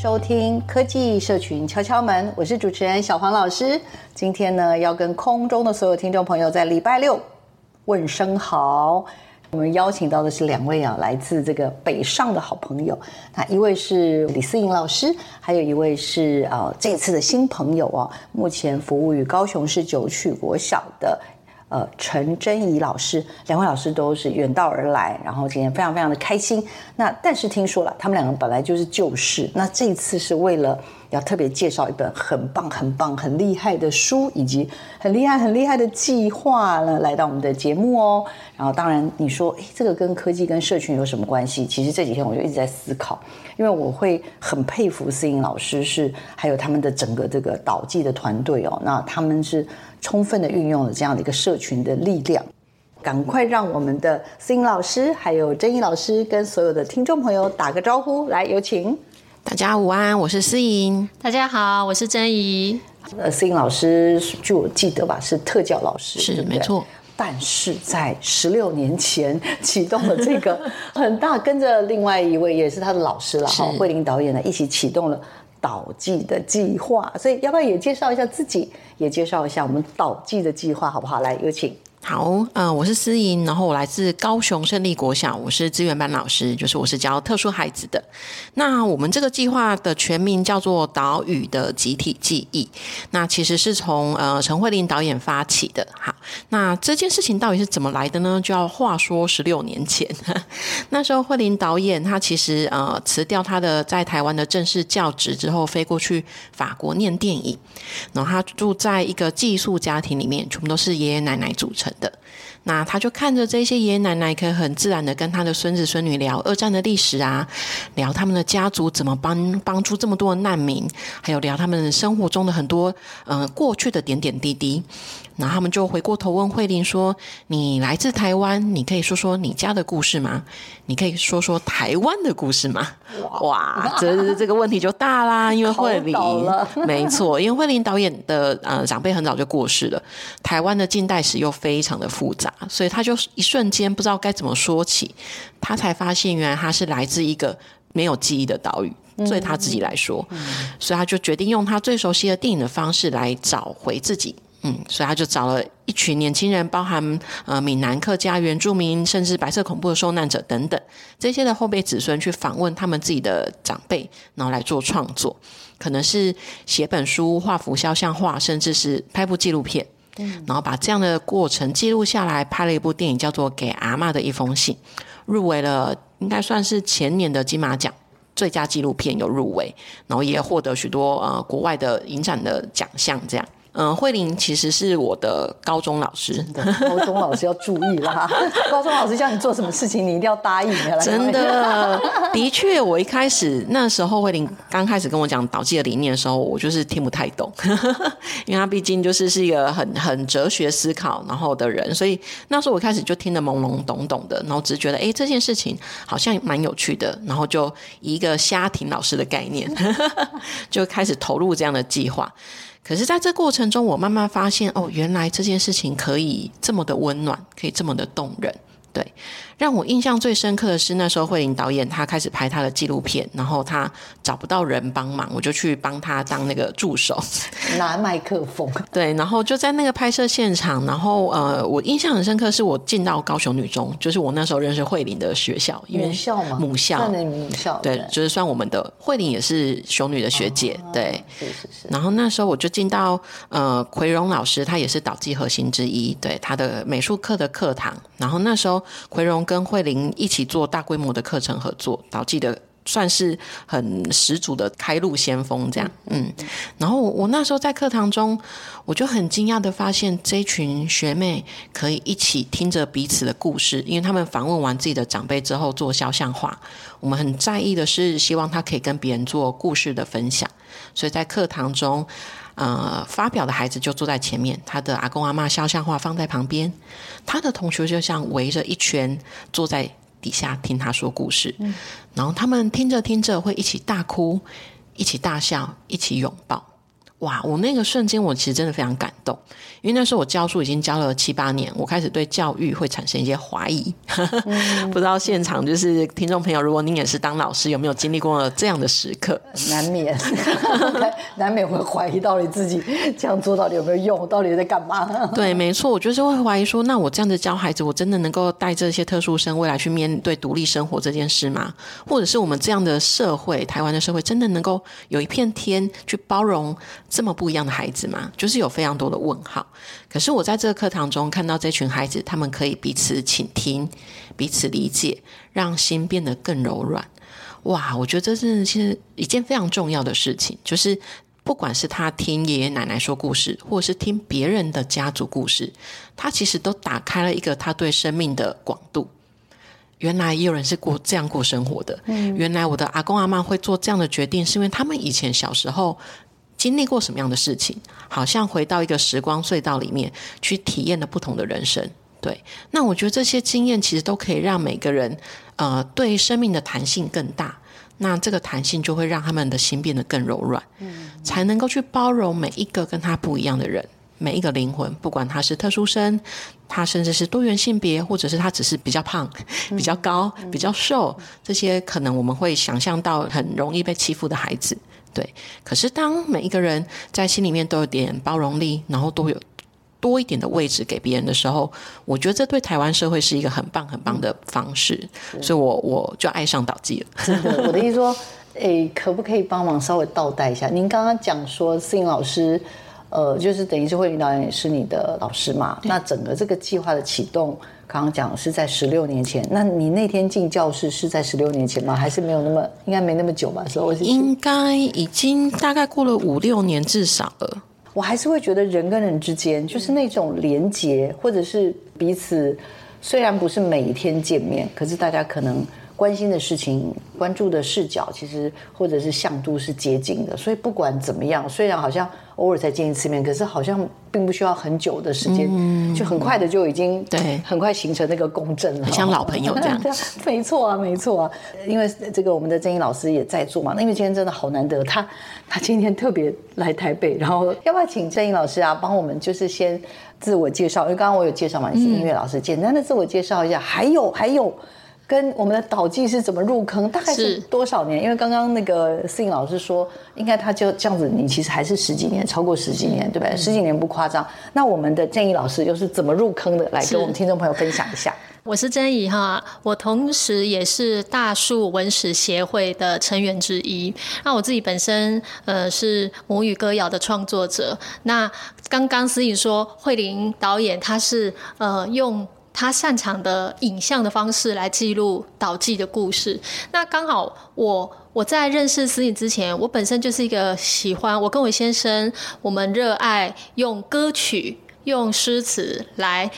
收听科技社群敲敲门，我是主持人小黄老师。今天呢，要跟空中的所有听众朋友在礼拜六问声好。我们邀请到的是两位啊，来自这个北上的好朋友。那一位是李思颖老师，还有一位是啊这次的新朋友啊，目前服务于高雄市九曲国小的呃陈真怡老师。两位老师都是远道而来，然后今天非常非常的开心。那但是听说了，他们两个本来就是旧识，那这一次是为了。要特别介绍一本很棒、很棒、很厉害的书，以及很厉害、很厉害的计划呢，来到我们的节目哦。然后，当然你说，诶，这个跟科技、跟社群有什么关系？其实这几天我就一直在思考，因为我会很佩服思颖老师，是还有他们的整个这个导记的团队哦。那他们是充分的运用了这样的一个社群的力量。赶快让我们的思颖老师还有禛宜老师跟所有的听众朋友打个招呼，来，有请。大家午安，我是思颖。大家好，我是珍怡。呃，思颖老师，据我记得吧，是特教老师，是对对没错。但是在十六年前启动了这个 很大，跟着另外一位也是他的老师了哈，慧玲导演呢一起启动了导记的计划。所以要不要也介绍一下自己，也介绍一下我们导记的计划，好不好？来，有请。好，呃，我是思莹，然后我来自高雄胜利国小，我是资源班老师，就是我是教特殊孩子的。那我们这个计划的全名叫做“岛屿的集体记忆”，那其实是从呃陈慧玲导演发起的。好，那这件事情到底是怎么来的呢？就要话说十六年前，那时候慧玲导演她其实呃辞掉她的在台湾的正式教职之后，飞过去法国念电影，然后她住在一个寄宿家庭里面，全部都是爷爷奶奶组成的，那他就看着这些爷爷奶奶，可以很自然的跟他的孙子孙女聊二战的历史啊，聊他们的家族怎么帮帮助这么多的难民，还有聊他们生活中的很多嗯、过去的点点滴滴。然后他们就回过头问慧玲说：“你来自台湾，你可以说说你家的故事吗？你可以说说台湾的故事吗？”哇，这这个问题就大啦，因为慧玲没错，因为慧玲导演的呃长辈很早就过世了，台湾的近代史又非常的复杂，所以他就一瞬间不知道该怎么说起，他才发现原来他是来自一个没有记忆的岛屿。对他自己来说，嗯，所以他就决定用他最熟悉的电影的方式来找回自己。嗯，所以他就找了一群年轻人，包含呃闽南客家原住民，甚至白色恐怖的受难者等等这些的后辈子孙去访问他们自己的长辈，然后来做创作，可能是写本书、画幅肖像画，甚至是拍部纪录片，嗯，然后把这样的过程记录下来，拍了一部电影，叫做《给阿嬷的一封信》，入围了，应该算是前年的金马奖最佳纪录片有入围，然后也获得许多呃国外的影展的奖项，这样。嗯，慧玲其实是我的高中老师。高中老师要注意啦！高中老师叫你做什么事情，你一定要答应。真的，的确，我一开始那时候，慧玲刚开始跟我讲导记的理念的时候，我就是听不太懂，因为他毕竟就是是一个很很哲学思考然后的人，所以那时候我一开始就听得懵懵懂懂的，然后只是觉得，哎，这件事情好像蛮有趣的，然后就以一个瞎听老师的概念，就开始投入这样的计划。可是，在这过程中，我慢慢发现，哦，原来这件事情可以这么的温暖，可以这么的动人，对。让我印象最深刻的是那时候慧玲导演她开始拍她的纪录片，然后她找不到人帮忙，我就去帮她当那个助手，拿麦克风。对，然后就在那个拍摄现场，然后呃，我印象很深刻，是我进到高雄女中，就是我那时候认识慧玲的学校，因为母校嘛，母校，算母校，对，对。就是算我们的慧玲也是雄女的学姐，哦、对，是是是。然后那时候我就进到呃奎荣老师，他也是导技核心之一，对他的美术课的课堂，然后那时候奎荣跟慧玲一起做大规模的课程合作，导技的。算是很十足的开路先锋，这样，嗯，然后我我那时候在课堂中，我就很惊讶的发现，这群学妹可以一起听着彼此的故事，因为他们访问完自己的长辈之后做肖像画，我们很在意的是希望他可以跟别人做故事的分享，所以在课堂中，呃，发表的孩子就坐在前面，他的阿公阿嬷肖像画放在旁边，他的同学就像围着一圈坐在。底下听他说故事，嗯，然后他们听着听着会一起大哭，一起大笑，一起拥抱。哇！我那个瞬间，我其实真的非常感动，因为那时候我教书已经教了七八年，我开始对教育会产生一些怀疑。嗯、不知道现场就是听众朋友，如果您也是当老师，有没有经历过这样的时刻？难免，难免会怀疑到底自己这样做到底有没有用，到底在干嘛？对，没错，我就是会怀疑说，那我这样子教孩子，我真的能够带这些特殊生未来去面对独立生活这件事吗？或者是我们这样的社会，台湾的社会，真的能够有一片天去包容？这么不一样的孩子吗？就是有非常多的问号。可是我在这个课堂中看到这群孩子，他们可以彼此倾听、彼此理解，让心变得更柔软。哇，我觉得这是其实一件非常重要的事情。就是不管是他听爷爷奶奶说故事，或者是听别人的家族故事，他其实都打开了一个他对生命的广度。原来也有人是过这样过生活的。嗯，原来我的阿公阿妈会做这样的决定，是因为他们以前小时候。经历过什么样的事情，好像回到一个时光隧道里面去体验了不同的人生。对，那我觉得这些经验其实都可以让每个人，呃，对生命的弹性更大。那这个弹性就会让他们的心变得更柔软，嗯，才能够去包容每一个跟他不一样的人，每一个灵魂，不管他是特殊生，他甚至是多元性别，或者是他只是比较胖、比较高、比较瘦，这些可能我们会想象到很容易被欺负的孩子。对，可是当每一个人在心里面都有点包容力，然后都有多一点的位置给别人的时候，我觉得这对台湾社会是一个很棒很棒的方式，所以我我就爱上导技了。真的，我的意思说，诶，可不可以帮忙稍微倒带一下？您刚刚讲说，思颖老师，呃，就是等于是慧玲导演是你的老师嘛？那整个这个计划的启动。刚刚讲是在十六年前，那你那天进教室是在十六年前吗？还是没有那么，应该没那么久吧？所以应该已经大概过了五六年至少了。我还是会觉得人跟人之间就是那种连结，或者是彼此虽然不是每一天见面，可是大家可能关心的事情、关注的视角，其实或者是向度是接近的。所以不管怎么样，虽然好像。偶尔才见一次面，可是好像并不需要很久的时间，嗯、就很快的就已经对，很快形成那个共振了，像老朋友这样。对啊，没错啊，没错啊。因为这个我们的曾毅老师也在做嘛，那因为今天真的好难得，他他今天特别来台北，然后要不要请曾毅老师啊，帮我们就是先自我介绍？因为刚刚我有介绍嘛，你是音乐老师，嗯、简单的自我介绍一下。还有还有。跟我们的导技是怎么入坑？大概是多少年？因为刚刚那个思颖老师说，应该他就这样子，你其实还是十几年，超过十几年，对不对？十几年不夸张。那我们的曾怡老师又是怎么入坑的？来跟我们听众朋友分享一下。我是曾怡哈，我同时也是大树文史协会的成员之一。那我自己本身呃是母语歌谣的创作者。那刚刚思颖说，慧玲导演他是呃用。他擅长的影像的方式来记录导记的故事。那刚好我我在认识思颖之前，我本身就是一个喜欢我跟我先生，我们热爱用歌曲、用诗词来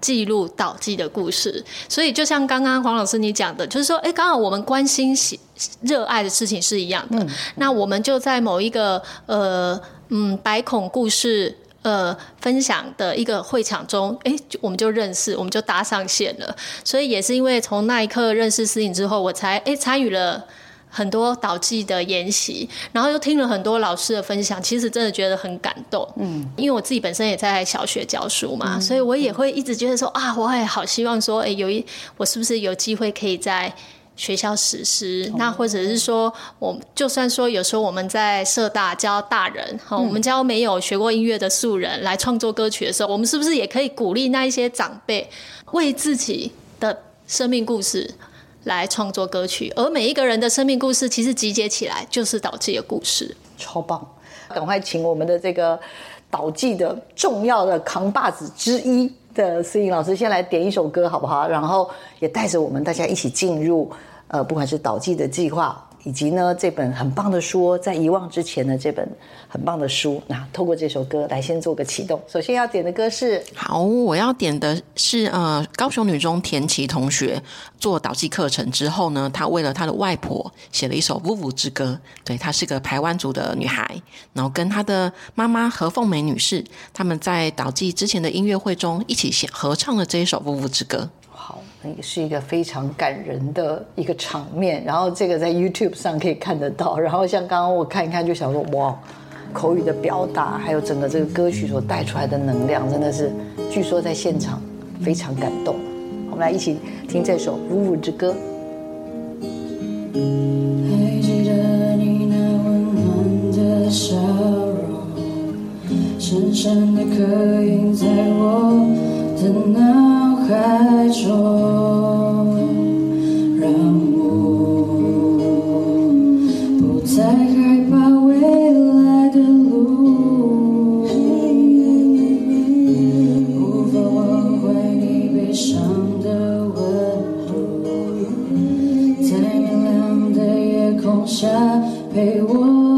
记录导记的故事。所以就像刚刚黄老师你讲的，就是说，哎，刚好我们关心喜热爱的事情是一样的。嗯、那我们就在某一个呃嗯百孔故事。呃，分享的一个会场中，哎，我们就认识，我们就搭上线了。所以也是因为从那一刻认识思颖之后，我才哎参与了很多导记的研习，然后又听了很多老师的分享，其实真的觉得很感动。嗯，因为我自己本身也在小学教书嘛，嗯、所以我也会一直觉得说啊，我也好希望说，哎，有一我是不是有机会可以在学校实施？哦、那或者是说，我就算说有时候我们在社大教大人，哈、嗯，我们教没有学过音乐的素人来创作歌曲的时候，我们是不是也可以鼓励那一些长辈为自己的生命故事？来创作歌曲，而每一个人的生命故事，其实集结起来就是导记的故事，超棒！赶快请我们的这个导记的重要的扛把子之一的思颖老师，先来点一首歌，好不好？然后也带着我们大家一起进入，呃，不管是导记的计划。以及呢，这本很棒的书，在遗忘之前的这本很棒的书，那透过这首歌来先做个启动。首先要点的歌是，好，我要点的是呃，高雄女中田琪同学做导记课程之后呢，她为了她的外婆写了一首《呜呜之歌》。对，她是个排湾族的女孩，然后跟她的妈妈何凤梅女士，他们在导记之前的音乐会中一起合唱了这一首《呜呜之歌》。也是一个非常感人的一个场面，然后这个在 YouTube 上可以看得到。然后像刚刚我看一看，就想说哇，口语的表达，还有整个这个歌曲所带出来的能量，真的是据说在现场非常感动。我们来一起听这首《五五之歌》。还记得你那温暖的笑容，深深的刻印在我的脑海中，让我不再害怕未来的路，无法忘怀你悲伤的温度，在明亮的夜空下陪我。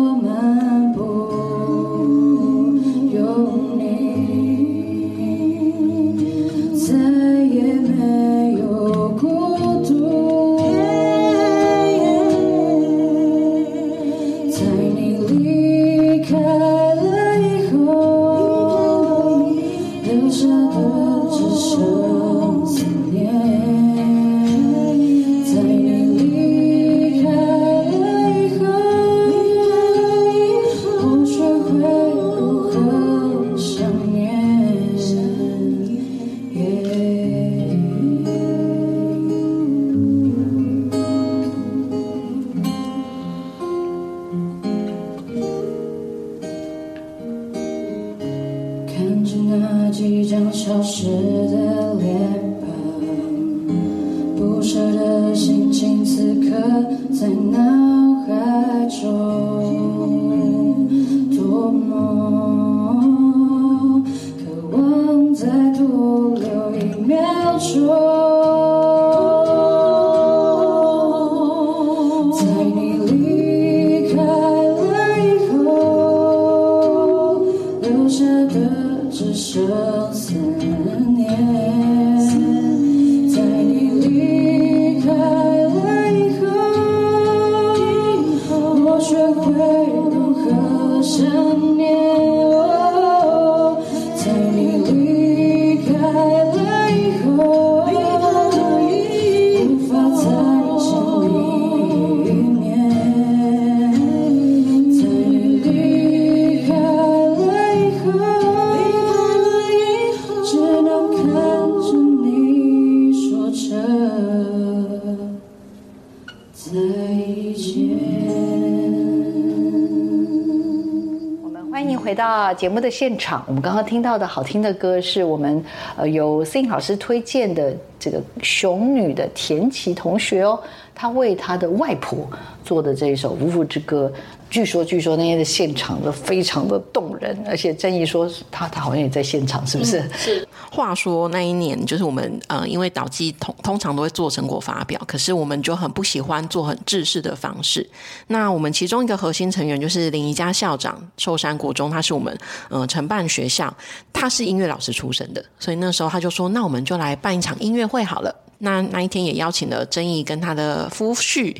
节目的现场，我们刚刚听到的好听的歌，是我们呃由思颖老师推荐的这个熊女的田琪同学哦，她为她的外婆做的这一首《无父之歌》。据说，据说那天的现场都非常的动人，而且郑毅说他他好像也在现场，是不是？嗯、是。话说那一年，就是我们呃，因为导记通通常都会做成果发表，可是我们就很不喜欢做很制式的方式。那我们其中一个核心成员就是林宜家校长，寿山国中，他是我们呃承办学校，他是音乐老师出身的，所以那时候他就说，那我们就来办一场音乐会好了。那那一天也邀请了曾毅跟他的夫婿，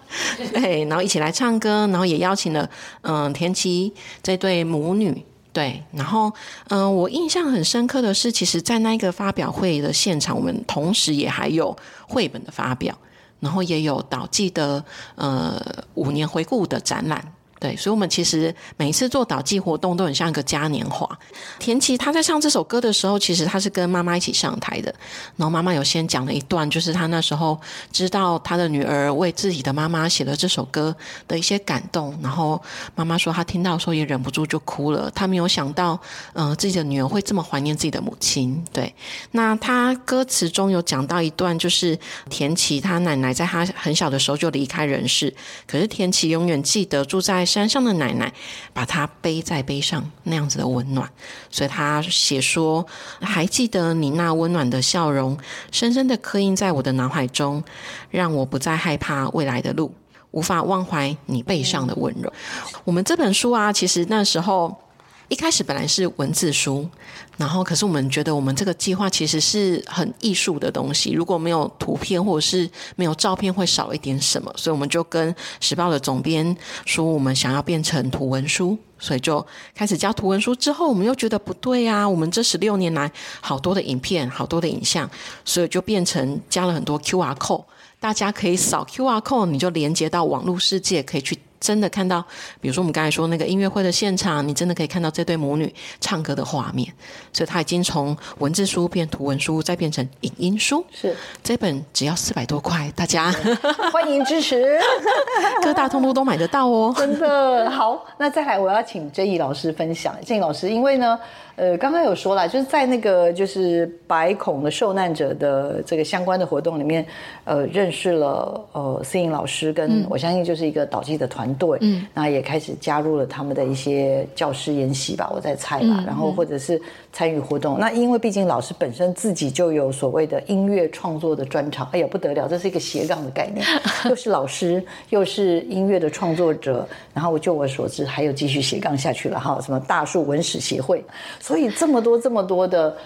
对，然后一起来唱歌，然后也邀请了嗯田琪这对母女，对，然后嗯我印象很深刻的是，其实，在那一个发表会的现场，我们同时也还有绘本的发表。然后也有导记的呃五年回顾的展览。对，所以，我们其实每一次做导记活动都很像一个嘉年华。田琪他在唱这首歌的时候，其实他是跟妈妈一起上台的。然后妈妈有先讲了一段，就是他那时候知道他的女儿为自己的妈妈写了这首歌的一些感动。然后妈妈说，她听到的时候也忍不住就哭了。她没有想到，嗯、呃，自己的女儿会这么怀念自己的母亲。对，那他歌词中有讲到一段，就是田琪他奶奶在他很小的时候就离开人世，可是田琪永远记得住在。山上的奶奶把她背在背上，那样子的温暖，所以他写说：“还记得你那温暖的笑容，深深的刻印在我的脑海中，让我不再害怕未来的路，无法忘怀你背上的温柔。”我们这本书啊，其实那时候。一开始本来是文字书，然后可是我们觉得我们这个计划其实是很艺术的东西，如果没有图片或者是没有照片，会少一点什么，所以我们就跟时报的总编说，我们想要变成图文书，所以就开始教图文书。之后我们又觉得不对啊，我们这十六年来好多的影片，好多的影像，所以就变成加了很多 QR code，大家可以扫 QR code，你就连接到网络世界，可以去。真的看到，比如说我们刚才说那个音乐会的现场，你真的可以看到这对母女唱歌的画面。所以它已经从文字书变图文书，再变成影音书。是这本只要四百多块，大家 欢迎支持，各大通路都买得到哦。真的好，那再来我要请珍怡老师分享。珍怡老师，因为呢。呃，刚刚有说了，就是在那个就是白孔的受难者的这个相关的活动里面，呃，认识了呃思颖老师，跟我相信就是一个导记的团队，嗯，那也开始加入了他们的一些教师研习吧，我在猜啦，嗯、然后或者是参与活动。嗯、那因为毕竟老师本身自己就有所谓的音乐创作的专长，哎呀不得了，这是一个斜杠的概念，又是老师又是音乐的创作者，然后就我所知还有继续斜杠下去了哈，什么大树文史协会。所以这么多这么多的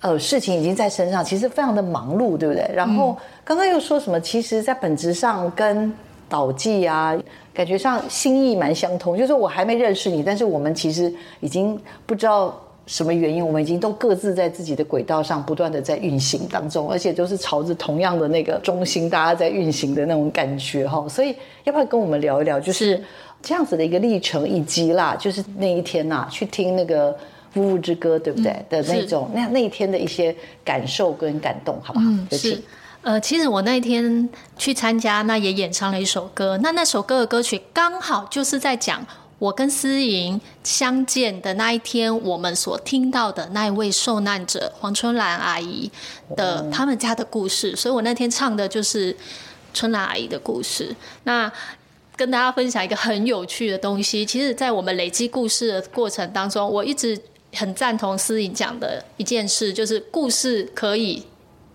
呃事情已经在身上，其实非常的忙碌，对不对？然后刚刚又说什么？其实，在本质上跟导记啊，感觉上心意蛮相通。就是我还没认识你，但是我们其实已经不知道什么原因，我们已经都各自在自己的轨道上不断的在运行当中，而且都是朝着同样的那个中心，大家在运行的那种感觉哈。所以要不要跟我们聊一聊，就是这样子的一个历程，以及啦，就是那一天呐、啊，去听那个。夫妇之歌，对不对？嗯、的那种那那一天的一些感受跟感动，好不好？嗯，是。呃，其实我那一天去参加，那也演唱了一首歌。那那首歌的歌曲刚好就是在讲我跟思颖相见的那一天，我们所听到的那一位受难者黄春兰阿姨的他们家的故事。所以我那天唱的就是春兰阿姨的故事。那跟大家分享一个很有趣的东西。其实，在我们累积故事的过程当中，我一直。很赞同思颖讲的一件事，就是故事可以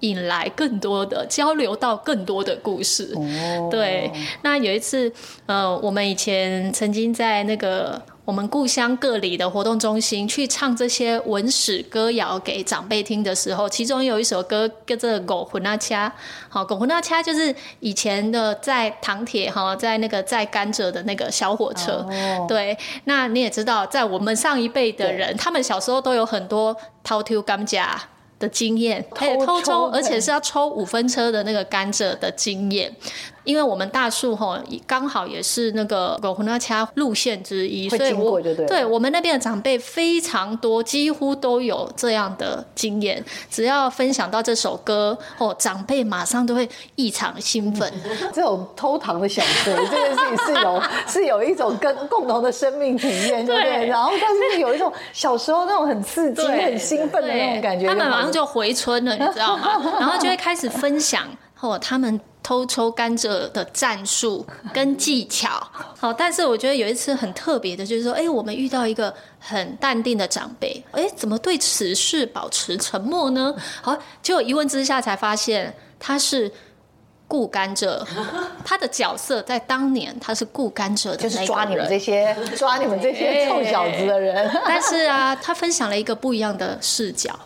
引来更多的交流，到更多的故事。Oh. 对，那有一次，呃，我们以前曾经在那个。我们故乡各里的活动中心去唱这些文史歌谣给长辈听的时候，其中有一首歌叫做《狗魂那掐》。好，狗魂那掐就是以前的在糖铁哈，在那个在甘蔗的那个小火车。Oh. 对，那你也知道，在我们上一辈的人，他们小时候都有很多偷抽甘蔗的经验，还有偷抽，而且是要抽五分车的那个甘蔗的经验。因为我们大树吼刚好也是那个狗魂那掐路线之一，所以我对我们那边的长辈非常多，几乎都有这样的经验。只要分享到这首歌，哦，长辈马上都会异常兴奋。这种偷糖的小哥，这件事情是有 是有一种跟共同的生命体验，对不对？然后但是有一种小时候那种很刺激、很兴奋的那种感觉，他们马上就回村了，你知道吗？然后就会开始分享哦，他们。偷抽甘蔗的战术 跟技巧，好，但是我觉得有一次很特别的，就是说，哎，我们遇到一个很淡定的长辈，哎，怎么对此事保持沉默呢？好，结果一问之下才发现他是顾甘蔗，他的角色在当年他是顾甘蔗的，就是抓你们这些抓你们这些臭小子的人。但是啊，他分享了一个不一样的视角。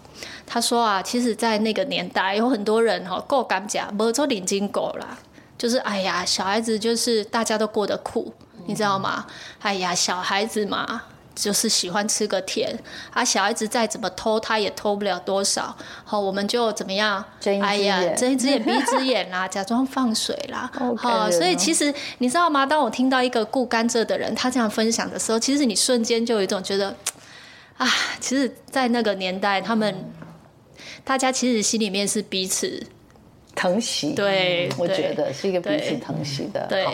他说啊，其实，在那个年代，有很多人哈，够甘蔗，没做领金狗啦，就是哎呀，小孩子就是大家都过得苦，你知道吗？哎呀，小孩子嘛，就是喜欢吃个甜，啊，小孩子再怎么偷，他也偷不了多少。好，我们就怎么样？哎呀，睁一只眼闭一只眼啦，假装放水啦。好，哦，所以其实你知道吗？当我听到一个顾甘蔗的人他这样分享的时候，其实你瞬间就有一种觉得，啊，其实，在那个年代，他们、嗯、大家其实心里面是彼此疼惜。对，我觉得是一个彼此疼惜的。对。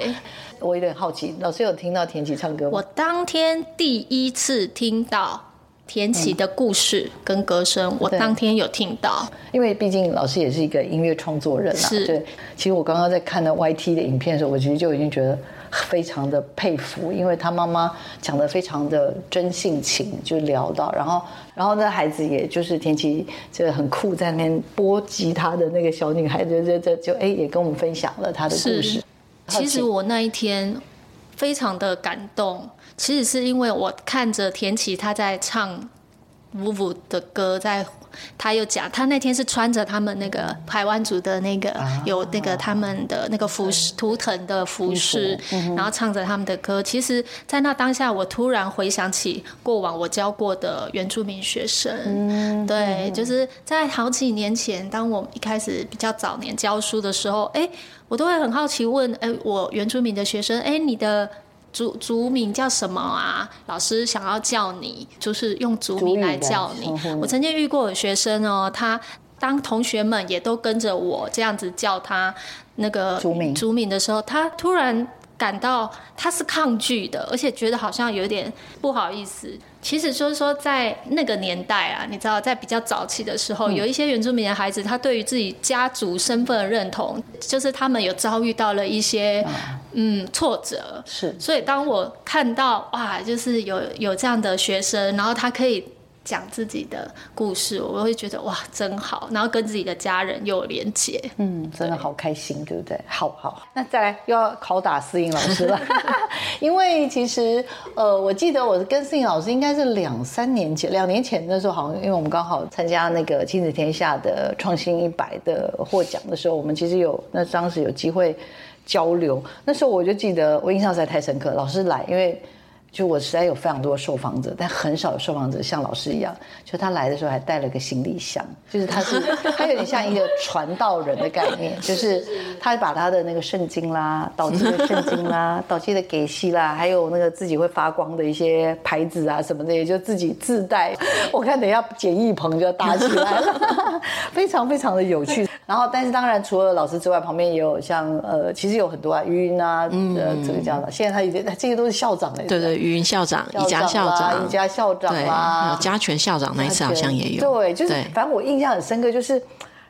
我有点好奇，老师有听到田琪唱歌吗？我当天第一次听到田綺的故事跟歌声，嗯、我当天有听到。因为毕竟老师也是一个音乐创作人啊。对。其实我刚刚在看那 YT 的影片的时候，我其实就已经觉得非常的佩服，因为他妈妈讲的非常的真性情，就聊到，然后，然后那孩子也就是田琪，就很酷，在那边拨吉他的那个小女孩，就就就就哎，也跟我们分享了她的故事。其实我那一天非常的感动，其实是因为我看着田琪他在唱 vuvu 的歌，在他又讲他那天是穿着他们那个台湾族的那个有那个他们的那个服饰图腾的服饰，然后唱着他们的歌。其实，在那当下，我突然回想起过往我教过的原住民学生，对，就是在好几年前，当我一开始比较早年教书的时候，哎。我都会很好奇问，哎，我原住民的学生，哎，你的族族名叫什么啊？老师想要叫你，就是用族名来叫你。我曾经遇过有学生哦，他当同学们也都跟着我这样子叫他那个族名族名的时候，他突然感到他是抗拒的，而且觉得好像有点不好意思。其实就是说，在那个年代啊，你知道，在比较早期的时候，有一些原住民的孩子，他对于自己家族身份的认同，就是他们有遭遇到了一些嗯挫折。是，所以当我看到哇，就是有有这样的学生，然后他可以。讲自己的故事，我会觉得哇，真好，然后跟自己的家人又有连结，嗯，真的好开心，对不对？好好，那再来又要拷打思颖老师了，因为其实呃，我记得我跟思颖老师应该是两三年前，两年前那时候好像，因为我们刚好参加那个亲子天下的创新一百的获奖的时候，我们其实有那当时有机会交流，那时候我就记得我印象实在太深刻，老师来，因为。就我实在有非常多的受访者，但很少有受访者像老师一样，就他来的时候还带了个行李箱，就是他是他有点像一个传道人的概念，就是他把他的那个圣经啦、导记的圣经啦、导记的给息啦，还有那个自己会发光的一些牌子啊什么的，也就自己自带。我看等一下简易棚就要搭起来了，非常非常的有趣。然后，但是当然除了老师之外，旁边也有像呃，其实有很多啊，余音啊，嗯、呃，这个叫的，现在他已经这些都是校长了，对对。余云校长、宜家校长、宜家校长啦，还有家全校长那一次好像也有。对，就是反正我印象很深刻，就是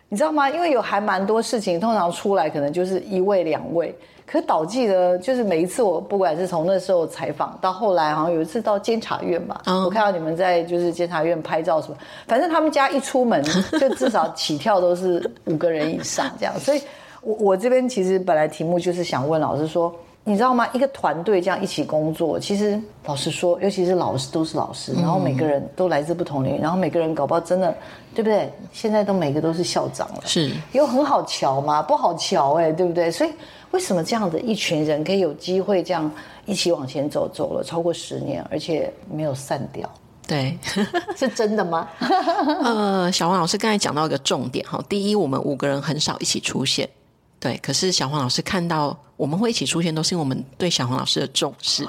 你知道吗？因为有还蛮多事情，通常出来可能就是一位两位，可导记呢，就是每一次我不管是从那时候采访到后来，好像有一次到监察院吧，我看到你们在就是监察院拍照什么，反正他们家一出门 就至少起跳都是五个人以上这样，所以我我这边其实本来题目就是想问老师说。你知道吗？一个团队这样一起工作，其实老实说，尤其是老师都是老师，然后每个人都来自不同领域，然后每个人搞不好真的，对不对？现在都每个都是校长了，是有很好瞧吗？不好瞧哎，对不对？所以为什么这样的一群人可以有机会这样一起往前走，走了超过十年，而且没有散掉？对，是真的吗？呃，小黄老师刚才讲到一个重点哈，第一，我们五个人很少一起出现，对，可是小黄老师看到。我们会一起出现，都是因为我们对小黄老师的重视。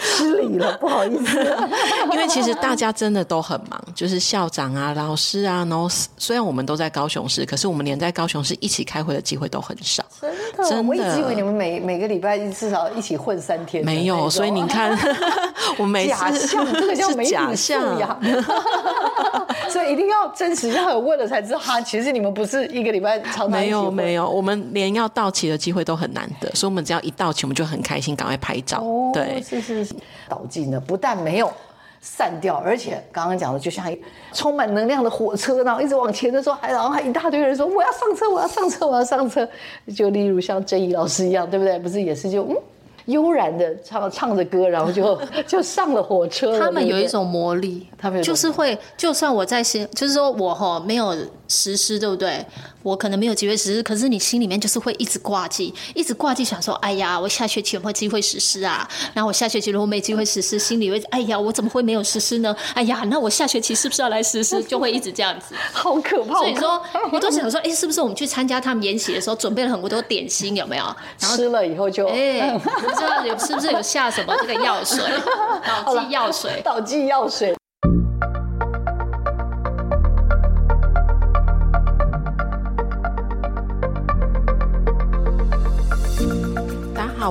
失礼了，不好意思。因为其实大家真的都很忙，就是校长啊、老师啊，然后虽然我们都在高雄市，可是我们连在高雄市一起开会的机会都很少。真的，真的。我一直以为你们每每个礼拜至少一起混三天。没有，所以你看，我每次假象，这个叫媒体素养。所以一定要真实，要有问了才知道哈。其实你们不是一个礼拜。没有，没有，我们连要到齐的机会。会都很难得，所以我们只要一到齐，我们就很开心，赶快拍照。哦、对，是是是。导记呢，不但没有散掉，而且刚刚讲的，就像一充满能量的火车，然后一直往前的时候，还然后还一大堆人说我要上车，我要上车，我要上车。就例如像郑怡老师一样，对不对？不是也是就嗯。悠然的唱唱着歌，然后就 就上了火车。他们有一种魔力，他们就是会，就算我在心，就是说我哈没有实施，对不对？我可能没有机会实施，可是你心里面就是会一直挂记，一直挂记，想说，哎呀，我下学期有没有机会实施啊？然后我下学期如果没机会实施，心里会，哎呀，我怎么会没有实施呢？哎呀，那我下学期是不是要来实施？就会一直这样子，好可怕。所以说，我都想说，哎，是不是我们去参加他们研习的时候，准备了很多点心，有没有？然后吃了以后就，哎，不知道有是不是有下什么这个药水，导剂药水，导剂药水。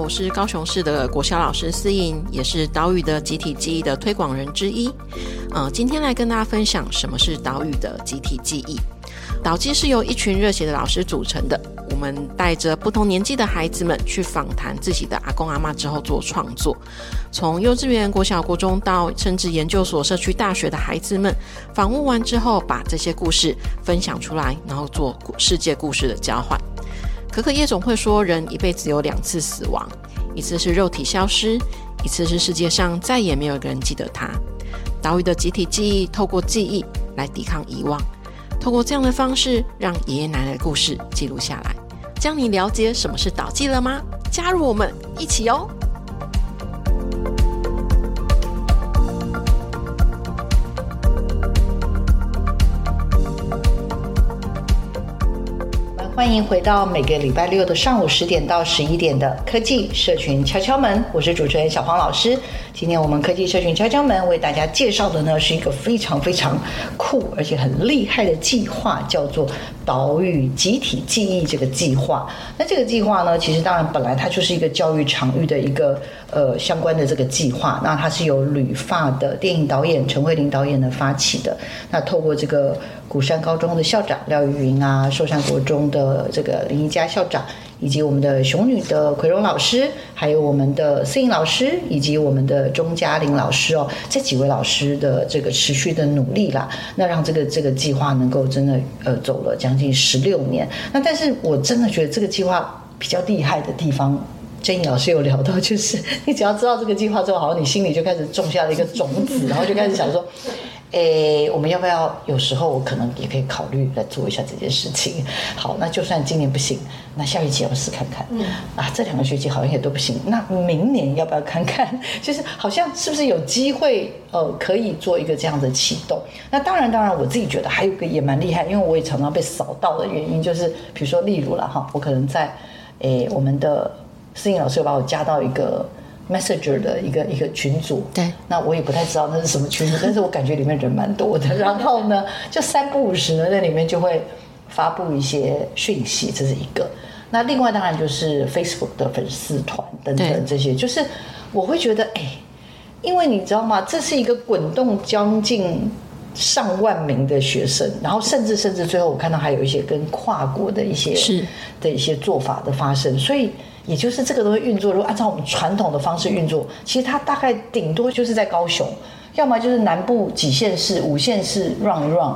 我是高雄市的国小老师思莹，也是岛屿的集体记忆的推广人之一。呃，今天来跟大家分享什么是岛屿的集体记忆。岛记是由一群热血的老师组成的，我们带着不同年纪的孩子们去访谈自己的阿公阿嬷之后做创作。从幼稚园、国小、国中到甚至研究所、社区大学的孩子们，访问完之后，把这些故事分享出来，然后做世界故事的交换。可可夜总会说，人一辈子有两次死亡，一次是肉体消失，一次是世界上再也没有人记得他。岛屿的集体记忆，透过记忆来抵抗遗忘，透过这样的方式，让爷爷奶奶的故事记录下来。这样你了解什么是岛记了吗？加入我们一起哦！欢迎回到每个礼拜六的上午十点到十一点的科技社群敲敲门，我是主持人小黄老师。今天我们科技社群敲敲门为大家介绍的呢是一个非常非常酷而且很厉害的计划，叫做岛屿集体记忆这个计划。那这个计划呢，其实当然本来它就是一个教育场域的一个呃相关的这个计划。那它是由旅法的电影导演陈慧玲导演呢发起的。那透过这个鼓山高中的校长廖玉云啊，寿山国中的这个林宜佳校长，以及我们的雄女的奎荣老师，还有我们的思莹老师，以及我们的钟嘉玲老师哦，这几位老师的这个持续的努力啦，那让这个这个计划能够真的呃走了将近十六年。那但是我真的觉得这个计划比较厉害的地方，珍妮老师有聊到，就是你只要知道这个计划之后，好像你心里就开始种下了一个种子，然后就开始想说。诶，我们要不要？有时候我可能也可以考虑来做一下这件事情。好，那就算今年不行，那下学期要不试看看？嗯，啊，这两个学期好像也都不行，那明年要不要看看？就是好像是不是有机会？呃，可以做一个这样的启动。那当然，当然，我自己觉得还有一个也蛮厉害，因为我也常常被扫到的原因，就是比如说，例如了哈，我可能在诶我们的思莹老师有把我加到一个。Messenger 的一个一个群组，对，那我也不太知道那是什么群组，但是我感觉里面人蛮多的。然后呢，就三不五时呢，在里面就会发布一些讯息，这是一个。那另外当然就是 Facebook 的粉丝团等等这些，就是我会觉得，哎，因为你知道吗？这是一个滚动将近上万名的学生，然后甚至甚至最后我看到还有一些跟跨国的一些是的一些做法的发生，所以。也就是这个东西运作，如果按照我们传统的方式运作，其实它大概顶多就是在高雄，要么就是南部几县市、五县市 run 一 run，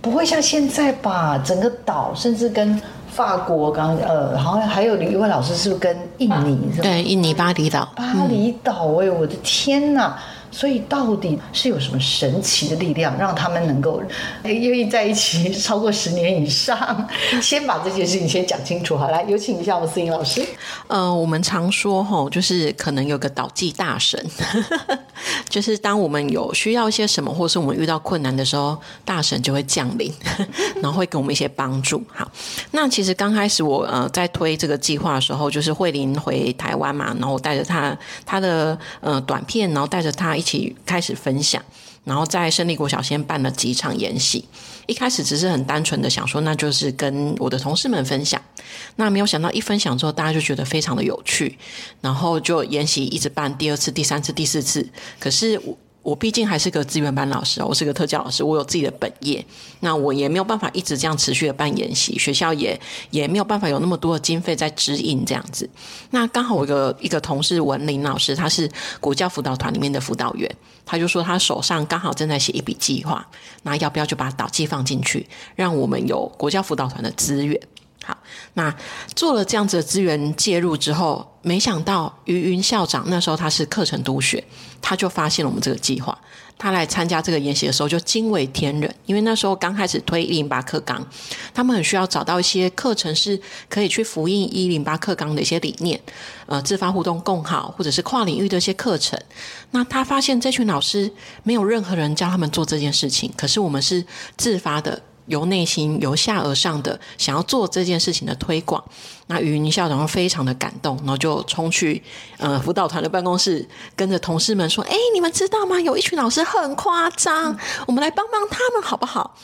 不会像现在吧，整个岛甚至跟法国刚呃，好像还有一位老师是不是跟印尼？对，印尼巴厘岛。巴厘岛，哎，我的天哪！所以到底是有什么神奇的力量，让他们能够愿意在一起超过十年以上？先把这件事情先讲清楚。好，来有请一下我思颖老师。呃，我们常说吼，就是可能有个岛记大神，就是当我们有需要一些什么，或是我们遇到困难的时候，大神就会降临，然后会给我们一些帮助。好，那其实刚开始我呃在推这个计划的时候，就是慧玲回台湾嘛，然后我带着他他的呃短片，然后带着他。一起开始分享，然后在胜利国小先办了几场演习。一开始只是很单纯的想说，那就是跟我的同事们分享。那没有想到一分享之后，大家就觉得非常的有趣，然后就演习一直办第二次、第三次、第四次。可是我。毕竟还是个资源班老师，我是个特教老师，我有自己的本业，那我也没有办法一直这样持续的办研习，学校也也没有办法有那么多的经费在指引这样子。那刚好我一个一个同事文林老师，他是国教辅导团里面的辅导员，他就说他手上刚好正在写一笔计划，那要不要就把导记放进去，让我们有国教辅导团的资源？好，那做了这样子的资源介入之后，没想到于云校长那时候他是课程督学，他就发现了我们这个计划。他来参加这个研习的时候就惊为天人，因为那时候刚开始推一零八课纲，他们很需要找到一些课程是可以去复印一零八课纲的一些理念，呃，自发互动共好，或者是跨领域的一些课程。那他发现这群老师没有任何人教他们做这件事情，可是我们是自发的。由内心由下而上的想要做这件事情的推广，那于云校长非常的感动，然后就冲去呃辅导团的办公室，跟着同事们说：“哎，你们知道吗？有一群老师很夸张，我们来帮帮他们好不好？”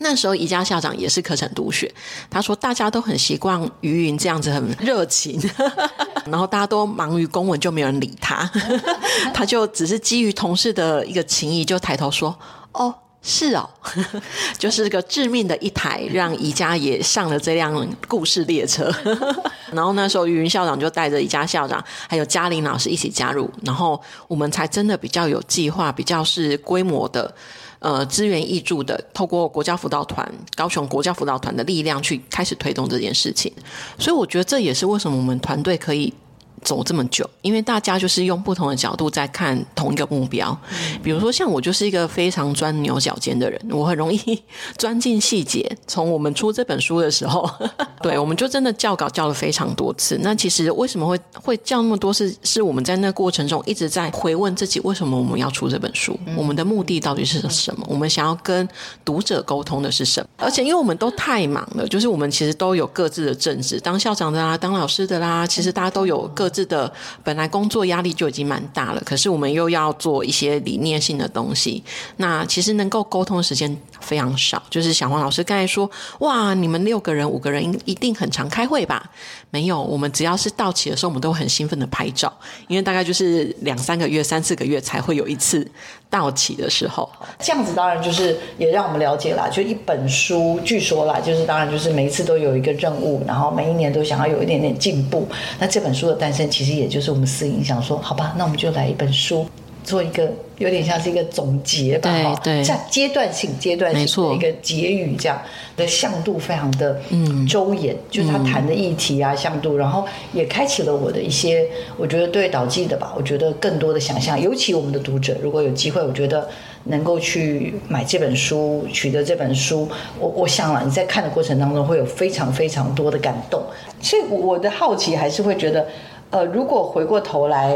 那时候宜家校长也是课程督学，他说大家都很习惯于云这样子很热情，然后大家都忙于公文，就没有人理他，他就只是基于同事的一个情谊，就抬头说：“哦。”是哦，就是个致命的一台，让宜家也上了这辆故事列车。然后那时候于云校长就带着宜家校长还有嘉玲老师一起加入，然后我们才真的比较有计划，比较是规模的，呃，资源挹注的，透过国家辅导团、高雄国家辅导团的力量去开始推动这件事情。所以我觉得这也是为什么我们团队可以。走这么久，因为大家就是用不同的角度在看同一个目标。比如说，像我就是一个非常钻牛角尖的人，我很容易钻进细节。从我们出这本书的时候，对，我们就真的校稿校了非常多次。那其实为什么会会校那么多次？是我们在那过程中一直在回问自己：为什么我们要出这本书？我们的目的到底是什么？我们想要跟读者沟通的是什么？而且，因为我们都太忙了，就是我们其实都有各自的正职，当校长的啦，当老师的啦，其实大家都有各。各自的本来工作压力就已经蛮大了，可是我们又要做一些理念性的东西，那其实能够沟通的时间非常少。就是小黄老师刚才说，哇，你们六个人、五个人一定很常开会吧？没有，我们只要是到期的时候，我们都很兴奋的拍照，因为大概就是两三个月、三四个月才会有一次到期的时候。这样子当然就是也让我们了解了，就一本书，据说啦，就是当然就是每一次都有一个任务，然后每一年都想要有一点点进步。那这本书的诞生。其实也就是我们私影想说，好吧，那我们就来一本书，做一个有点像是一个总结吧，哈，对，像阶段性、阶段性的一个结语，这样的向度非常的嗯。周延，嗯、就是他谈的议题啊，向度，然后也开启了我的一些，我觉得对导记的吧，我觉得更多的想象，尤其我们的读者，如果有机会，我觉得能够去买这本书，取得这本书，我我想了，你在看的过程当中会有非常非常多的感动，所以我的好奇还是会觉得。呃，如果回过头来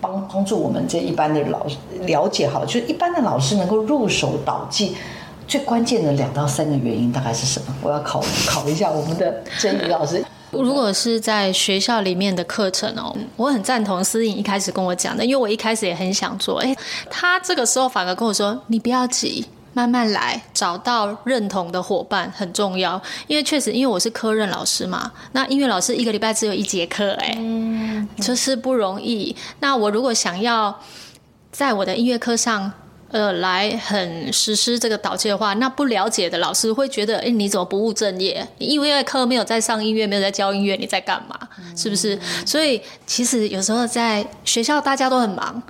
帮帮助我们这一般的老师了解好，就是一般的老师能够入手导记，最关键的两到三个原因大概是什么？我要考考一下我们的珍怡老师。如果是在学校里面的课程哦，我很赞同思颖一开始跟我讲的，因为我一开始也很想做，哎，他这个时候反而跟我说：“你不要急。”慢慢来，找到认同的伙伴很重要。因为确实，因为我是科任老师嘛，那音乐老师一个礼拜只有一节课，哎，嗯，就是不容易。那我如果想要在我的音乐课上，呃，来很实施这个导记的话，那不了解的老师会觉得，哎，你怎么不务正业？你音乐课没有在上音乐，没有在教音乐，你在干嘛？是不是？所以其实有时候在学校大家都很忙，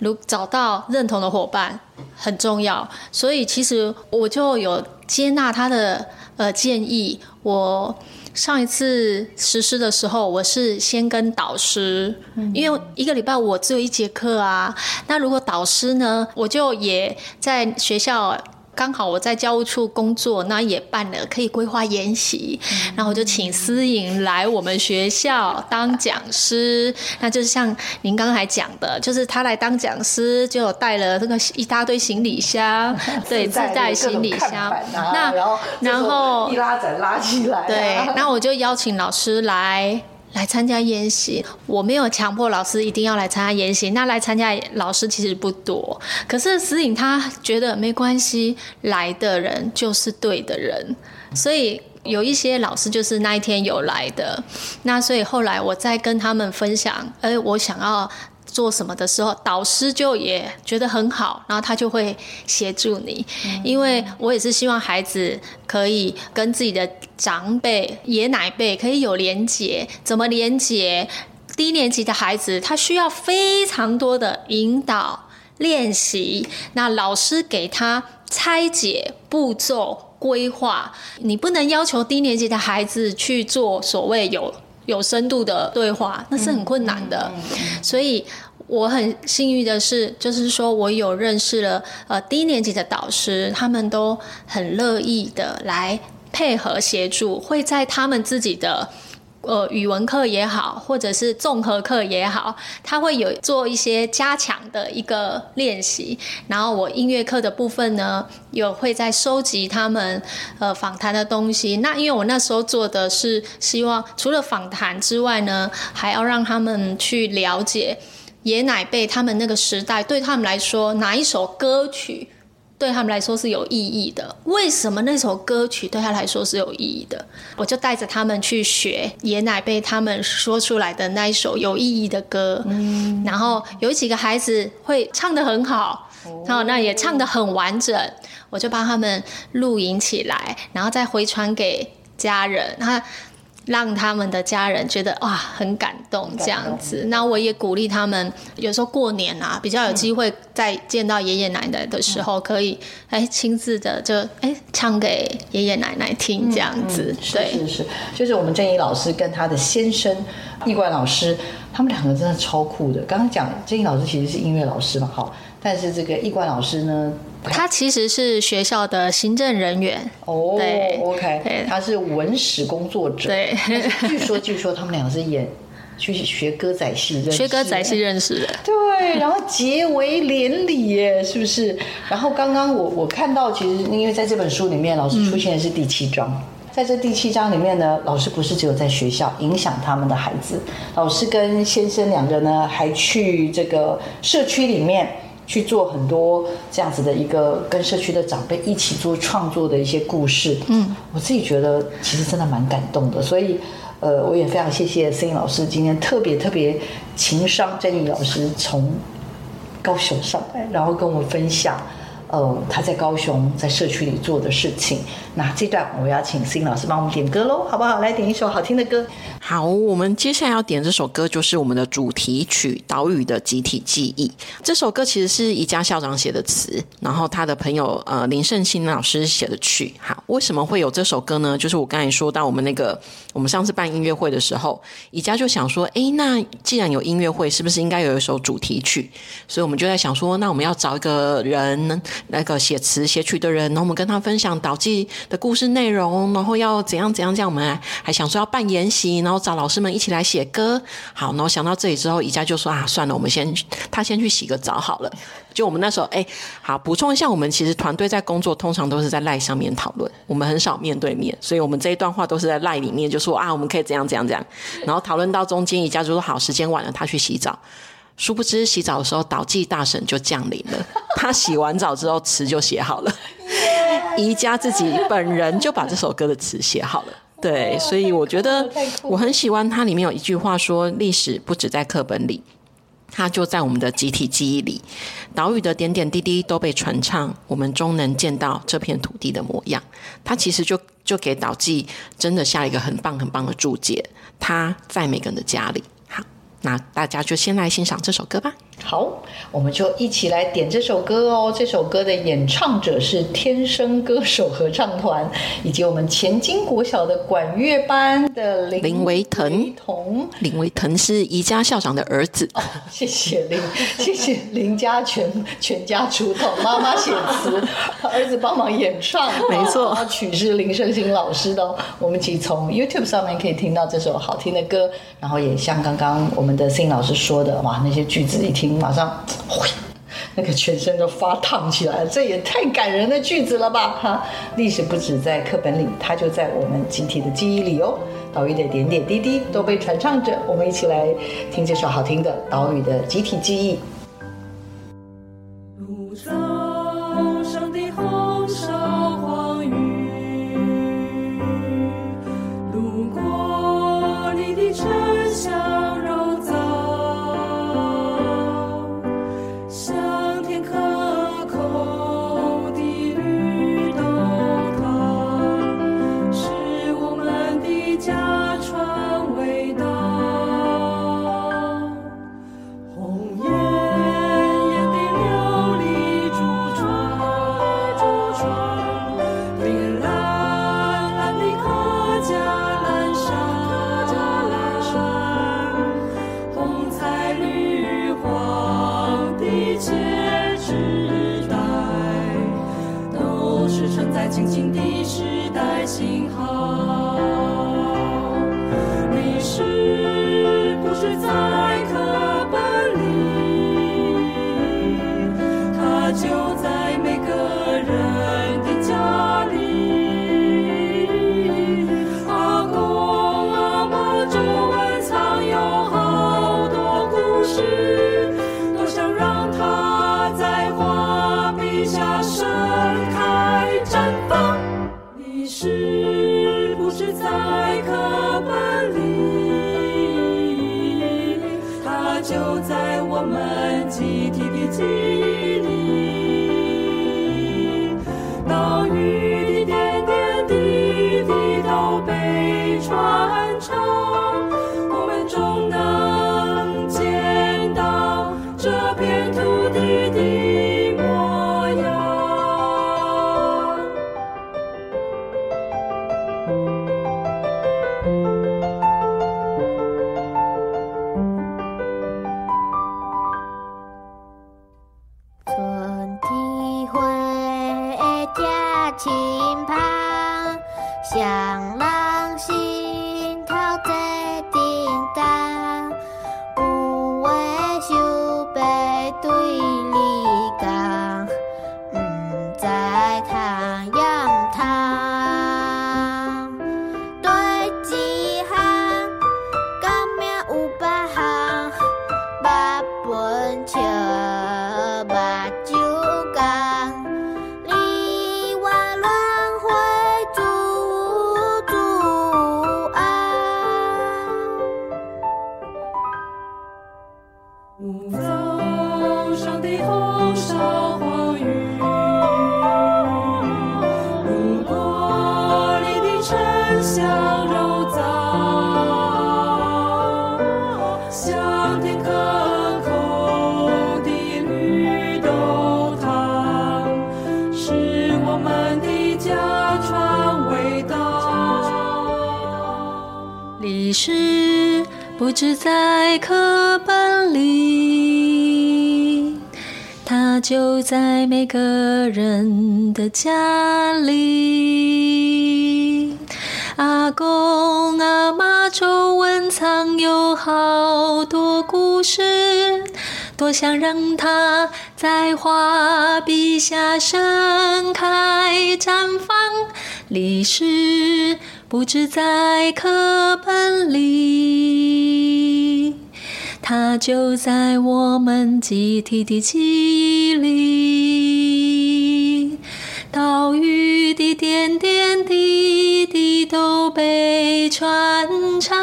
如找到认同的伙伴。很重要，所以其实我就有接纳他的呃建议。我上一次实施的时候，我是先跟导师，因为一个礼拜我只有一节课啊。那如果导师呢，我就也在学校。刚好我在教务处工作，那也办了可以规划研习，嗯、然后我就请思颖来我们学校当讲师。那就是像您刚才讲的，就是他来当讲师，就带了这个一大堆行李箱，对，自带行李箱。啊、那然后然后一拉展拉起来，对，那我就邀请老师来。来参加研习，我没有强迫老师一定要来参加研习。那来参加老师其实不多，可是思颖他觉得没关系，来的人就是对的人，所以有一些老师就是那一天有来的。那所以后来我再跟他们分享，哎，我想要。做什么的时候，导师就也觉得很好，然后他就会协助你。嗯、因为我也是希望孩子可以跟自己的长辈、爷奶辈可以有连结。怎么连结？低年级的孩子他需要非常多的引导练习，那老师给他拆解步骤。规划，你不能要求低年级的孩子去做所谓有有深度的对话，那是很困难的。所以我很幸运的是，就是说我有认识了呃低年级的导师，他们都很乐意的来配合协助，会在他们自己的。呃，语文课也好，或者是综合课也好，他会有做一些加强的一个练习。然后我音乐课的部分呢，有会在收集他们呃访谈的东西。那因为我那时候做的是希望除了访谈之外呢，还要让他们去了解爷奶辈他们那个时代对他们来说哪一首歌曲。对他们来说是有意义的。为什么那首歌曲对他来说是有意义的？我就带着他们去学爷奶辈他们说出来的那一首有意义的歌。嗯，然后有几个孩子会唱得很好，然后那也唱得很完整，我就帮他们录影起来，然后再回传给家人。他。让他们的家人觉得哇很感动这样子，那我也鼓励他们，有时候过年啊比较有机会再见到爷爷奶奶的时候，可以哎亲自的就哎唱给爷爷奶奶听这样子。对，是是是，就是我们正一老师跟他的先生易冠老师，他们两个真的超酷的。刚刚讲正一老师其实是音乐老师嘛，好，但是这个易冠老师呢？他其实是学校的行政人员哦，对，OK，他是文史工作者。对，据说据说他们两个是演去学歌仔戏认识，学歌仔戏认识的。对，然后结为连理耶，是不是？然后刚刚我我看到，其实因为在这本书里面，老师出现的是第七章，嗯、在这第七章里面呢，老师不是只有在学校影响他们的孩子，老师跟先生两个呢，还去这个社区里面。去做很多这样子的一个跟社区的长辈一起做创作的一些故事，嗯，我自己觉得其实真的蛮感动的，所以，呃，我也非常谢谢森颖老师今天特别特别情商珍颖老师从高雄上来，然后跟我分享。呃，他在高雄在社区里做的事情。那这段我要请思颖老师帮我们点歌喽，好不好？来点一首好听的歌。好，我们接下来要点这首歌就是我们的主题曲《岛屿的集体记忆》。这首歌其实是宜家校长写的词，然后他的朋友呃林胜兴老师写的曲。好，为什么会有这首歌呢？就是我刚才说到我们那个我们上次办音乐会的时候，宜家就想说，哎，那既然有音乐会，是不是应该有一首主题曲？所以我们就在想说，那我们要找一个人。那个写词写曲的人，然后我们跟他分享岛际的故事内容，然后要怎样怎样这样，我们还，想说要办研习，然后找老师们一起来写歌。好，然后想到这里之后，宜家就说啊，算了，我们先他先去洗个澡好了。就我们那时候，哎，好，补充一下，我们其实团队在工作通常都是在赖上面讨论，我们很少面对面，所以我们这一段话都是在赖里面，就说啊，我们可以怎样怎样怎样，然后讨论到中间，宜家就说好，时间晚了，他去洗澡。殊不知洗澡的时候，岛际大神就降临了。他洗完澡之后，词就写好了。宜家自己本人就把这首歌的词写好了。对，所以我觉得我很喜欢它里面有一句话说：“历史不止在课本里，它就在我们的集体记忆里。岛屿的点点滴滴都被传唱，我们终能见到这片土地的模样。”它其实就就给岛际真的下了一个很棒很棒的注解。它在每个人的家里。那大家就先来欣赏这首歌吧。好，我们就一起来点这首歌哦。这首歌的演唱者是天生歌手合唱团，以及我们前金国小的管乐班的林林维腾。林维腾是宜家校长的儿子。哦，谢谢林，谢谢林家全全家出动，妈妈写词，儿子帮忙演唱。没错，曲是林胜兴老师的哦。我们其实从 YouTube 上面可以听到这首好听的歌，然后也像刚刚我们的 Sing 老师说的，哇，那些句子一听。马上，那个全身都发烫起来了，这也太感人的句子了吧！哈，历史不止在课本里，它就在我们集体的记忆里哦。岛屿的点点滴滴都被传唱着，我们一起来听这首好听的《岛屿的集体记忆》。只在课本里，它就在每个人的家里。阿公阿妈皱纹藏有好多故事，多想让它在画笔下盛开绽放。历史不止在课本里，它就在我们集体的记忆里。岛屿的点点滴滴都被传唱，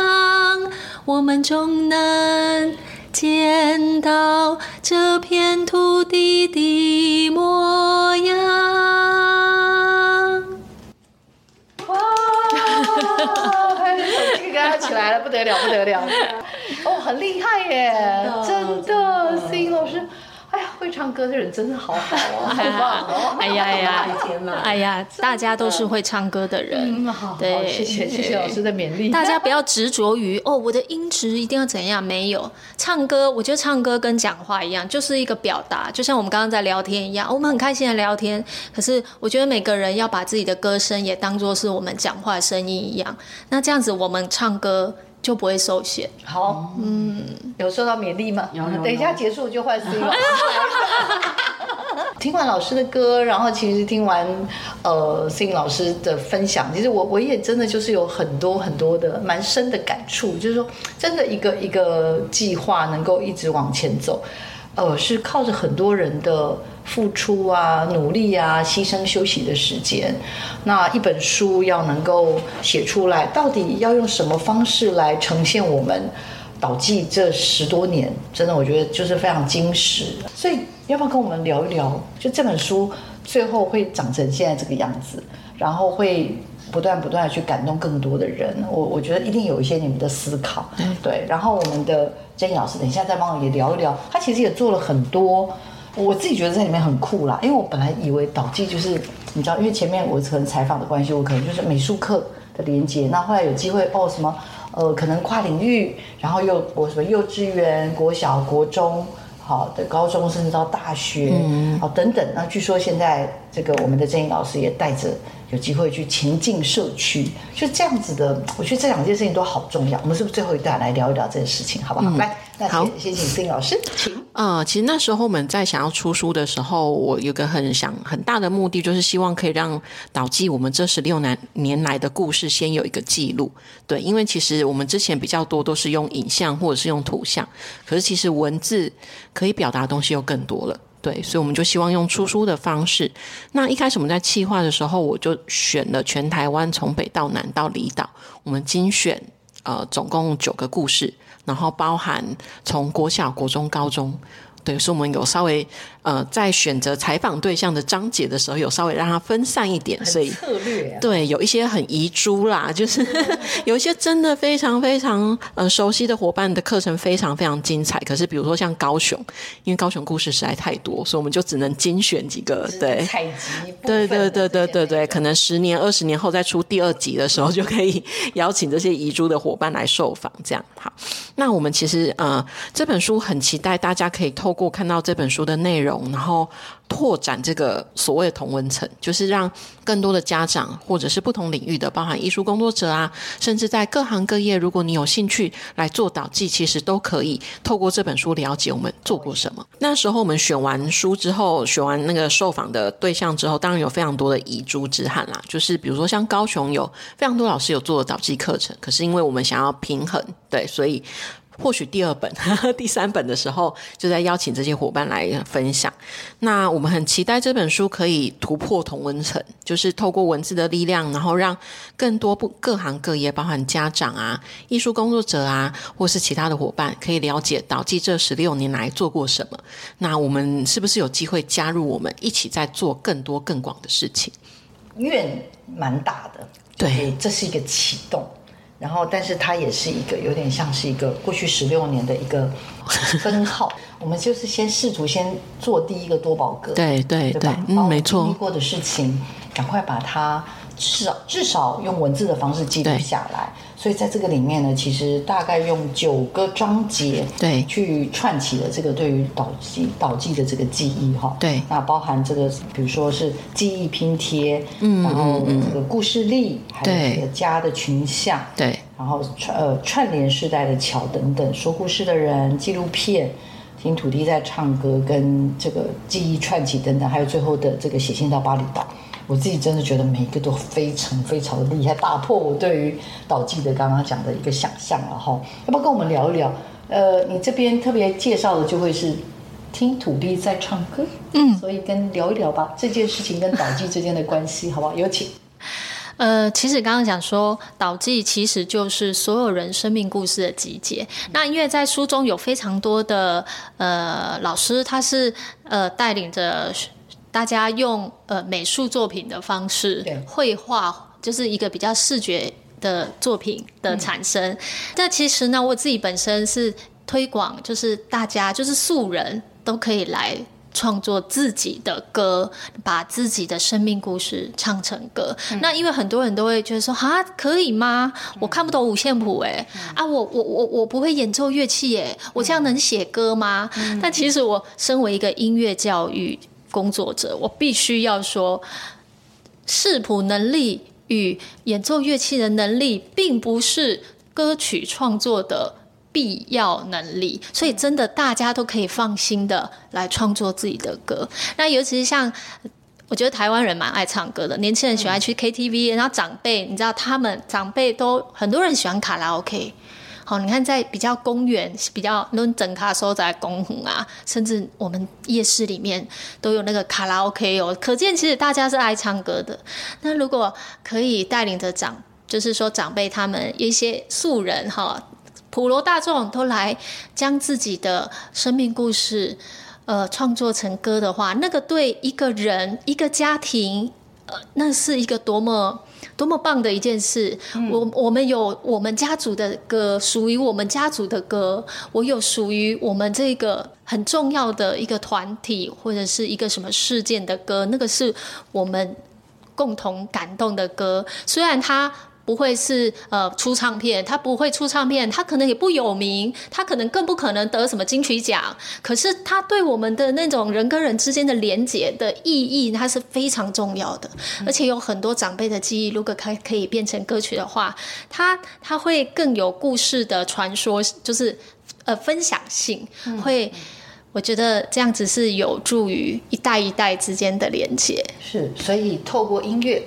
我们终能见到这片土地的模样。起来了，不得了，不得了！哦，很厉害耶，真的，思颖老师。哎呀，会唱歌的人真的好好哦，好棒哦！哎呀呀，天哪！哎呀，大家都是会唱歌的人。嗯，好，对，谢谢谢谢老师的勉励。大家不要执着于哦，我的音质一定要怎样？没有，唱歌，我觉得唱歌跟讲话一样，就是一个表达，就像我们刚刚在聊天一样，我们很开心的聊天。可是我觉得每个人要把自己的歌声也当做是我们讲话的声音一样，那这样子我们唱歌。就不会受限。好，嗯，有受到勉励吗？有，有，有。等一下结束就换 C 了。听完老师的歌，然后其实听完呃 Sing 老师的分享，其实我我也真的就是有很多很多的蛮深的感触，就是说真的一个一个计划能够一直往前走，呃，是靠着很多人的。付出啊，努力啊，牺牲休息的时间。那一本书要能够写出来，到底要用什么方式来呈现我们岛际这十多年？真的，我觉得就是非常精实。所以，要不要跟我们聊一聊？就这本书最后会长成现在这个样子，然后会不断不断的去感动更多的人。我我觉得一定有一些你们的思考，对。然后我们的珍妮老师，等一下再帮我也聊一聊。他其实也做了很多。我自己觉得在里面很酷啦，因为我本来以为导记就是你知道，因为前面我可能采访的关系，我可能就是美术课的连接。那后来有机会哦，什么呃，可能跨领域，然后又我什么幼稚园、国小、国中，好的高中，甚至到大学，嗯，好等等。那据说现在这个我们的郑英老师也带着有机会去前进社区，就这样子的。我觉得这两件事情都好重要。我们是不是最后一段来聊一聊这件事情，好不好？嗯、来。那好，先请丁老师，请。呃，其实那时候我们在想要出书的时候，我有个很想很大的目的，就是希望可以让导记我们这十六年年来的故事先有一个记录。对，因为其实我们之前比较多都是用影像或者是用图像，可是其实文字可以表达的东西又更多了。对，所以我们就希望用出书的方式。那一开始我们在企划的时候，我就选了全台湾从北到南到离岛，我们精选呃总共九个故事。然后包含从国小、国中、高中对，所以我们有稍微呃，在选择采访对象的章节的时候，有稍微让它分散一点，所以策略、啊、对，有一些很遗珠啦，就是 有一些真的非常非常呃熟悉的伙伴的课程非常非常精彩。可是比如说像高雄，因为高雄故事实在太多，所以我们就只能精选几个，对，采集，对对对对对对，可能十年二十年后再出第二集的时候，就可以邀请这些遗珠的伙伴来受访，这样好。那我们其实呃这本书很期待大家可以透过看到这本书的内容，然后拓展这个所谓的同温层，就是让更多的家长或者是不同领域的，包含艺术工作者啊，甚至在各行各业，如果你有兴趣来做导记，其实都可以透过这本书了解我们做过什么。那时候我们选完书之后，选完那个受访的对象之后，当然有非常多的遗珠之憾啦，就是比如说像高雄有非常多老师有做导记课程，可是因为我们想要平衡，对，所以。或许第二本、第三本的时候，就在邀请这些伙伴来分享。那我们很期待这本书可以突破同温层，就是透过文字的力量，然后让更多不各行各业，包含家长啊、艺术工作者啊，或是其他的伙伴，可以了解到记这十六年来做过什么。那我们是不是有机会加入我们一起在做更多更广的事情？愿蛮大的，对，这是一个启动。然后，但是它也是一个有点像是一个过去十六年的一个 分号。我们就是先试图先做第一个多宝格，对对对，嗯，没错。经历过的事情，赶快把它至少至少用文字的方式记录下来。所以在这个里面呢，其实大概用九个章节，对，去串起了这个对于导记导记的这个记忆哈。对，那包含这个，比如说是记忆拼贴，嗯，然后这个故事力，还有这个家的群像，对，然后串呃串联世代的桥等等，说故事的人，纪录片，听土地在唱歌，跟这个记忆串起等等，还有最后的这个写信到巴厘岛。我自己真的觉得每一个都非常非常的厉害，打破我对于导记的刚刚讲的一个想象了哈。要不要跟我们聊一聊？呃，你这边特别介绍的就会是听土地在唱歌，嗯，所以跟聊一聊吧，这件事情跟导记之间的关系，好不好？有请。呃，其实刚刚讲说导记其实就是所有人生命故事的集结。那因为在书中有非常多的呃老师，他是呃带领着。大家用呃美术作品的方式，绘画就是一个比较视觉的作品的产生。但其实呢，我自己本身是推广，就是大家就是素人都可以来创作自己的歌，把自己的生命故事唱成歌。嗯、那因为很多人都会觉得说啊，可以吗？我看不懂五线谱哎，啊，我我我我不会演奏乐器哎，我这样能写歌吗？嗯、但其实我身为一个音乐教育。工作者，我必须要说，视谱能力与演奏乐器的能力，并不是歌曲创作的必要能力。所以，真的大家都可以放心的来创作自己的歌。那尤其是像，我觉得台湾人蛮爱唱歌的，年轻人喜欢去 KTV，然后长辈，你知道他们长辈都很多人喜欢卡拉 OK。好，你看在比较公园、比较能整卡收在公园啊，甚至我们夜市里面都有那个卡拉 OK 哦，可见其实大家是爱唱歌的。那如果可以带领着长，就是说长辈他们一些素人哈，普罗大众都来将自己的生命故事呃创作成歌的话，那个对一个人、一个家庭，呃，那是一个多么。多么棒的一件事！嗯、我我们有我们家族的歌，属于我们家族的歌。我有属于我们这个很重要的一个团体或者是一个什么事件的歌，那个是我们共同感动的歌。虽然它。不会是呃出唱片，他不会出唱片，他可能也不有名，他可能更不可能得什么金曲奖。可是他对我们的那种人跟人之间的连接的意义，它是非常重要的。而且有很多长辈的记忆，如果可可以变成歌曲的话，他他会更有故事的传说，就是呃分享性会。我觉得这样子是有助于一代一代之间的连接。是，所以透过音乐。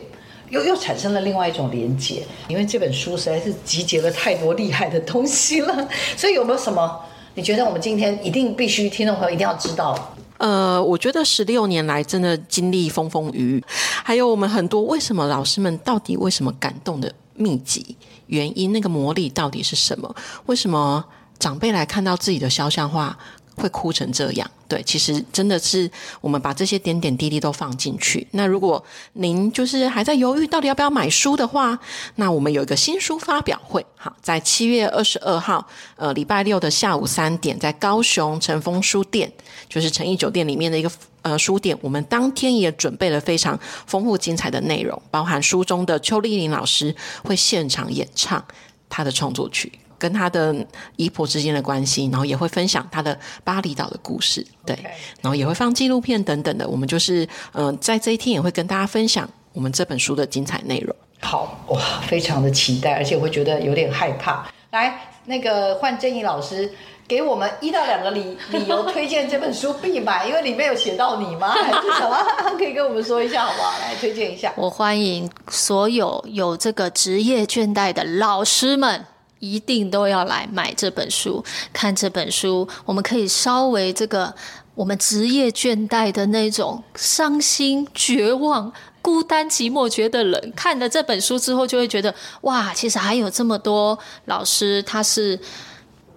又又产生了另外一种连结，因为这本书实在是集结了太多厉害的东西了，所以有没有什么你觉得我们今天一定必须听众朋友一定要知道？呃，我觉得十六年来真的经历风风雨雨，还有我们很多为什么老师们到底为什么感动的秘籍原因，那个魔力到底是什么？为什么长辈来看到自己的肖像画会哭成这样。对，其实真的是我们把这些点点滴滴都放进去。那如果您就是还在犹豫到底要不要买书的话，那我们有一个新书发表会，好，在七月二十二号，呃，礼拜六的下午三点，在高雄晨风书店，就是诚毅酒店里面的一个呃书店。我们当天也准备了非常丰富精彩的内容，包含书中的邱丽玲老师会现场演唱她的创作曲。跟他的姨婆之间的关系，然后也会分享他的巴厘岛的故事，对.然后也会放纪录片等等的。我们就是嗯、呃，在这一天也会跟大家分享我们这本书的精彩内容。好哇，非常的期待，而且我会觉得有点害怕。来，那个换正义老师给我们一到两个理理由推荐这本书必买，因为里面有写到你吗？还是什么？可以跟我们说一下好不好？来推荐一下。我欢迎所有有这个职业倦怠的老师们。一定都要来买这本书，看这本书，我们可以稍微这个我们职业倦怠的那种伤心、绝望、孤单、寂寞、觉得冷，看了这本书之后，就会觉得哇，其实还有这么多老师，他是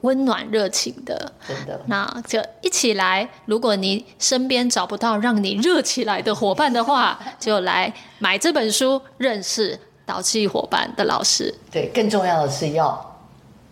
温暖热情的，真的。那就一起来，如果你身边找不到让你热起来的伙伴的话，就来买这本书，认识导际伙伴的老师。对，更重要的是要。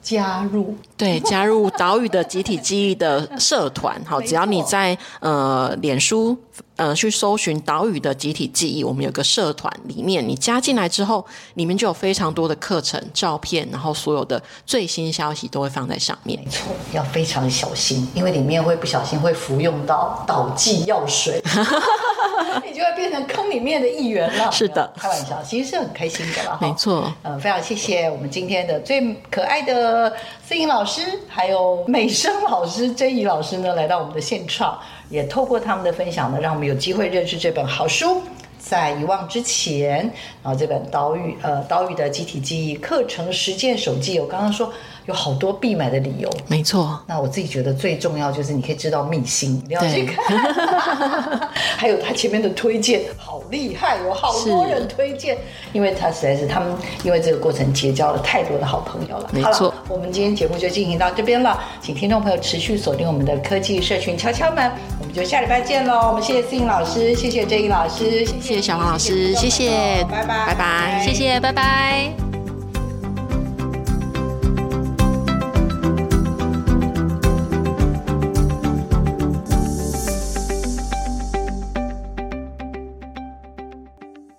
加入。对，加入岛屿的集体记忆的社团，好，只要你在呃脸书呃去搜寻岛屿的集体记忆，我们有个社团，里面你加进来之后，里面就有非常多的课程、照片，然后所有的最新消息都会放在上面。没错，要非常小心，因为里面会不小心会服用到岛际药水。你就会变成坑里面的一员了。是的，开玩笑，其实是很开心的啦。没错，呃，非常谢谢我们今天的最可爱的思颖老师，还有美声老师珍怡老师呢，来到我们的现场，也透过他们的分享呢，让我们有机会认识这本好书。在遗忘之前，然后这本岛屿呃岛屿的集体记忆课程实践手记，我刚刚说。有好多必买的理由，没错。那我自己觉得最重要就是你可以知道秘辛，你要去看。还有他前面的推荐，好厉害，有好多人推荐，因为他实在是他们因为这个过程结交了太多的好朋友了。没错，我们今天节目就进行到这边了，请听众朋友持续锁定我们的科技社群敲敲门，我们就下礼拜见喽。我们谢谢思颖老师，谢谢郑颖老师，谢谢小王老师，谢谢，拜拜，拜拜，谢谢，拜拜。